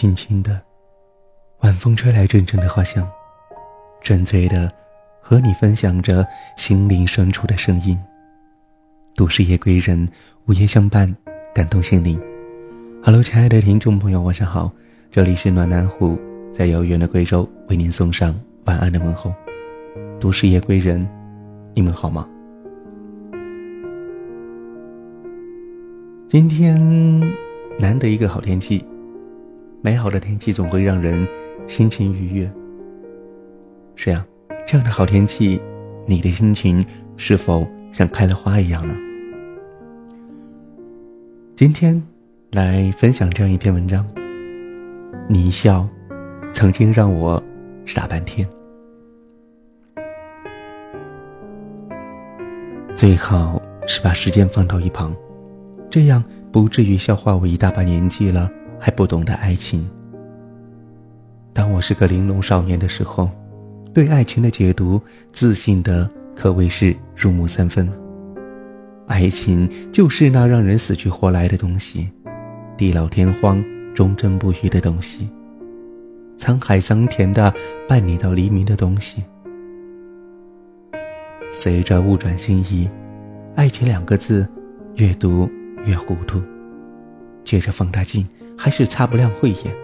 轻轻的，晚风吹来阵阵的花香，沉醉的和你分享着心灵深处的声音。都市夜归人，午夜相伴，感动心灵。Hello，亲爱的听众朋友，晚上好，这里是暖南湖，在遥远的贵州为您送上晚安的问候。都市夜归人，你们好吗？今天难得一个好天气，美好的天气总会让人心情愉悦。是呀，这样的好天气，你的心情是否像开了花一样呢？今天来分享这样一篇文章。你一笑，曾经让我傻半天。最好是把时间放到一旁。这样不至于笑话我一大把年纪了还不懂得爱情。当我是个玲珑少年的时候，对爱情的解读自信的可谓是入木三分。爱情就是那让人死去活来的东西，地老天荒、忠贞不渝的东西，沧海桑田的伴你到黎明的东西。随着物转星移，爱情两个字，越读。越糊涂，借着放大镜还是擦不亮慧眼。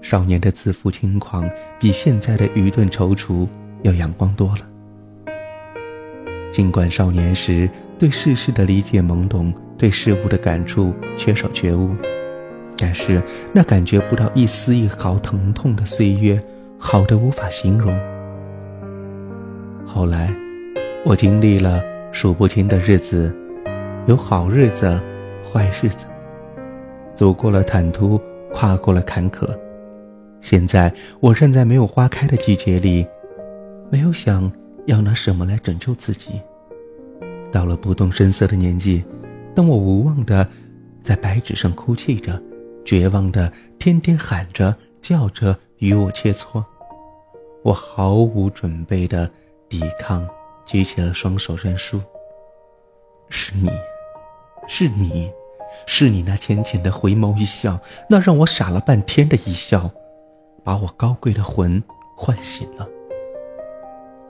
少年的自负轻狂，比现在的愚钝踌躇要阳光多了。尽管少年时对世事的理解懵懂，对事物的感触缺少觉悟，但是那感觉不到一丝一毫疼痛的岁月，好的无法形容。后来，我经历了数不清的日子。有好日子，坏日子，走过了坦途，跨过了坎坷。现在我站在没有花开的季节里，没有想要拿什么来拯救自己。到了不动声色的年纪，当我无望的在白纸上哭泣着，绝望的天天喊着叫着与我切磋，我毫无准备的抵抗，举起了双手认输。是你。是你，是你那浅浅的回眸一笑，那让我傻了半天的一笑，把我高贵的魂唤醒了。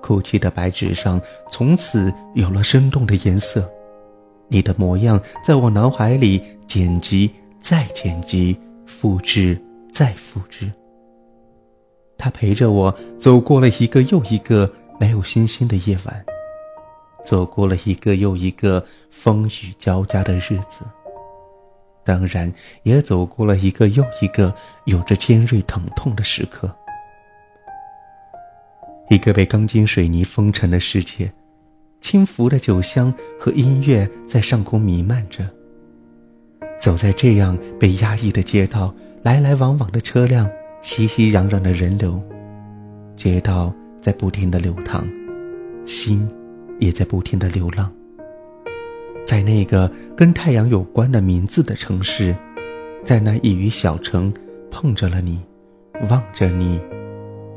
哭泣的白纸上从此有了生动的颜色，你的模样在我脑海里剪辑再剪辑，复制再复制。他陪着我走过了一个又一个没有星星的夜晚。走过了一个又一个风雨交加的日子，当然也走过了一个又一个有着尖锐疼痛的时刻。一个被钢筋水泥封尘的世界，轻浮的酒香和音乐在上空弥漫着。走在这样被压抑的街道，来来往往的车辆，熙熙攘攘的人流，街道在不停的流淌，心。也在不停的流浪，在那个跟太阳有关的名字的城市，在那一隅小城，碰着了你，望着你，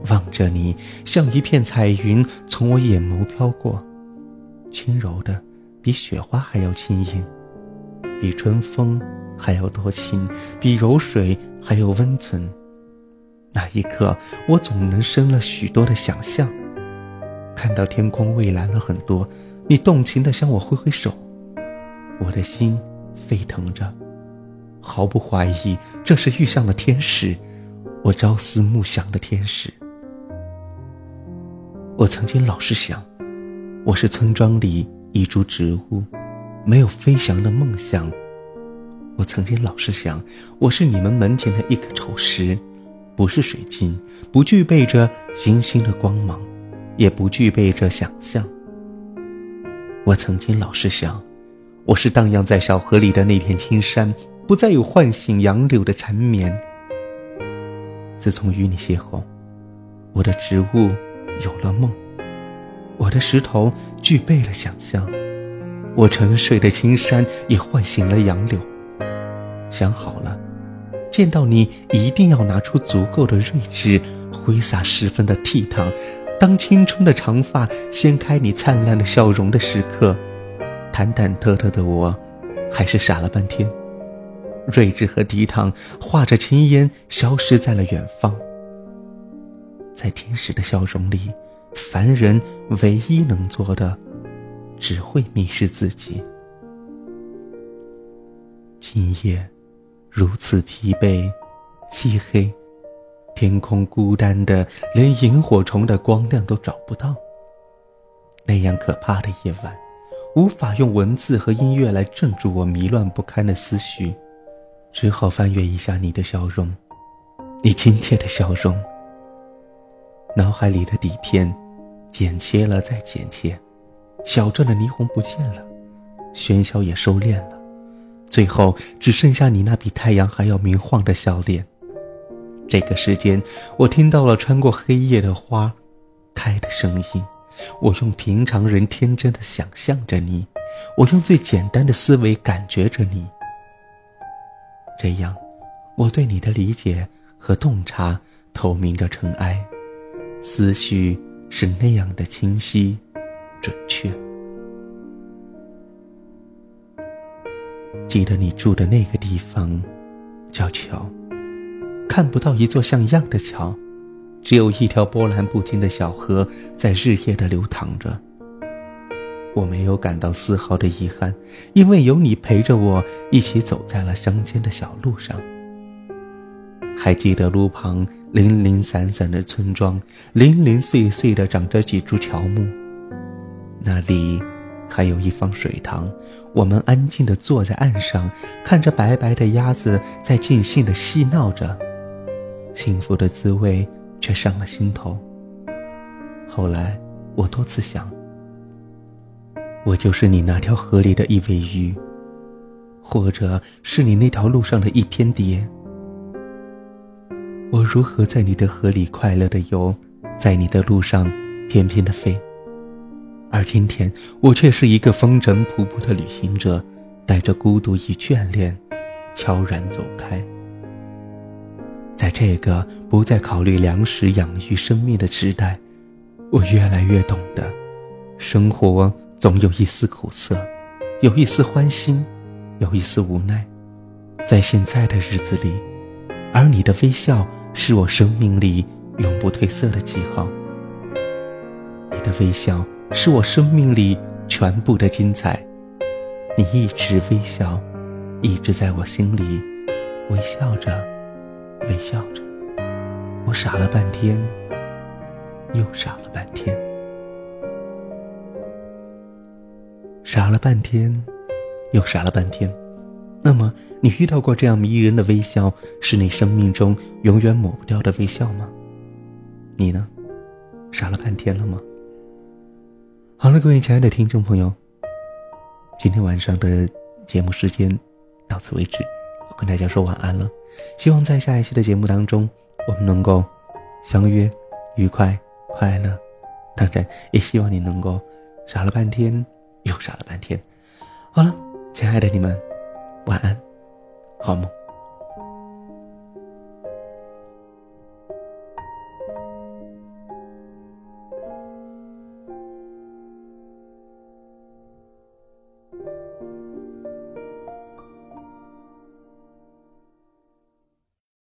望着你，像一片彩云从我眼眸飘过，轻柔的，比雪花还要轻盈，比春风还要多情，比柔水还要温存。那一刻，我总能生了许多的想象。看到天空蔚蓝了很多，你动情的向我挥挥手，我的心沸腾着，毫不怀疑这是遇上了天使，我朝思暮想的天使。我曾经老是想，我是村庄里一株植物，没有飞翔的梦想。我曾经老是想，我是你们门前的一颗丑石，不是水晶，不具备着星星的光芒。也不具备着想象。我曾经老是想，我是荡漾在小河里的那片青山，不再有唤醒杨柳的缠绵。自从与你邂逅，我的植物有了梦，我的石头具备了想象，我沉睡的青山也唤醒了杨柳。想好了，见到你一定要拿出足够的睿智，挥洒十分的倜傥。当青春的长发掀开你灿烂的笑容的时刻，忐忐忑忑的我，还是傻了半天。睿智和倜傥化着青烟，消失在了远方。在天使的笑容里，凡人唯一能做的，只会迷失自己。今夜如此疲惫、漆黑，天空孤单的连萤火虫的光亮都找不到。那样可怕的夜晚，无法用文字和音乐来镇住我迷乱不堪的思绪。只好翻阅一下你的笑容，你亲切的笑容。脑海里的底片，剪切了再剪切，小镇的霓虹不见了，喧嚣也收敛了，最后只剩下你那比太阳还要明晃的笑脸。这个时间，我听到了穿过黑夜的花开的声音，我用平常人天真的想象着你，我用最简单的思维感觉着你。这样，我对你的理解和洞察透明着尘埃，思绪是那样的清晰、准确。记得你住的那个地方，叫桥，看不到一座像样的桥，只有一条波澜不惊的小河在日夜的流淌着。我没有感到丝毫的遗憾，因为有你陪着我一起走在了乡间的小路上。还记得路旁零零散散的村庄，零零碎碎的长着几株乔木，那里还有一方水塘。我们安静地坐在岸上，看着白白的鸭子在尽兴地嬉闹着，幸福的滋味却上了心头。后来，我多次想。我就是你那条河里的一尾鱼，或者是你那条路上的一片蝶。我如何在你的河里快乐的游，在你的路上翩翩的飞？而今天，我却是一个风尘仆仆的旅行者，带着孤独与眷恋，悄然走开。在这个不再考虑粮食养育生命的时代，我越来越懂得，生活。总有一丝苦涩，有一丝欢欣，有一丝无奈，在现在的日子里，而你的微笑是我生命里永不褪色的记号。你的微笑是我生命里全部的精彩，你一直微笑，一直在我心里微笑着，微笑着。我傻了半天，又傻了半天。傻了半天，又傻了半天。那么，你遇到过这样迷人的微笑，是你生命中永远抹不掉的微笑吗？你呢？傻了半天了吗？好了，各位亲爱的听众朋友，今天晚上的节目时间到此为止，我跟大家说晚安了。希望在下一期的节目当中，我们能够相约愉快快乐。当然，也希望你能够傻了半天。又傻了半天，好了，亲爱的你们，晚安，好梦。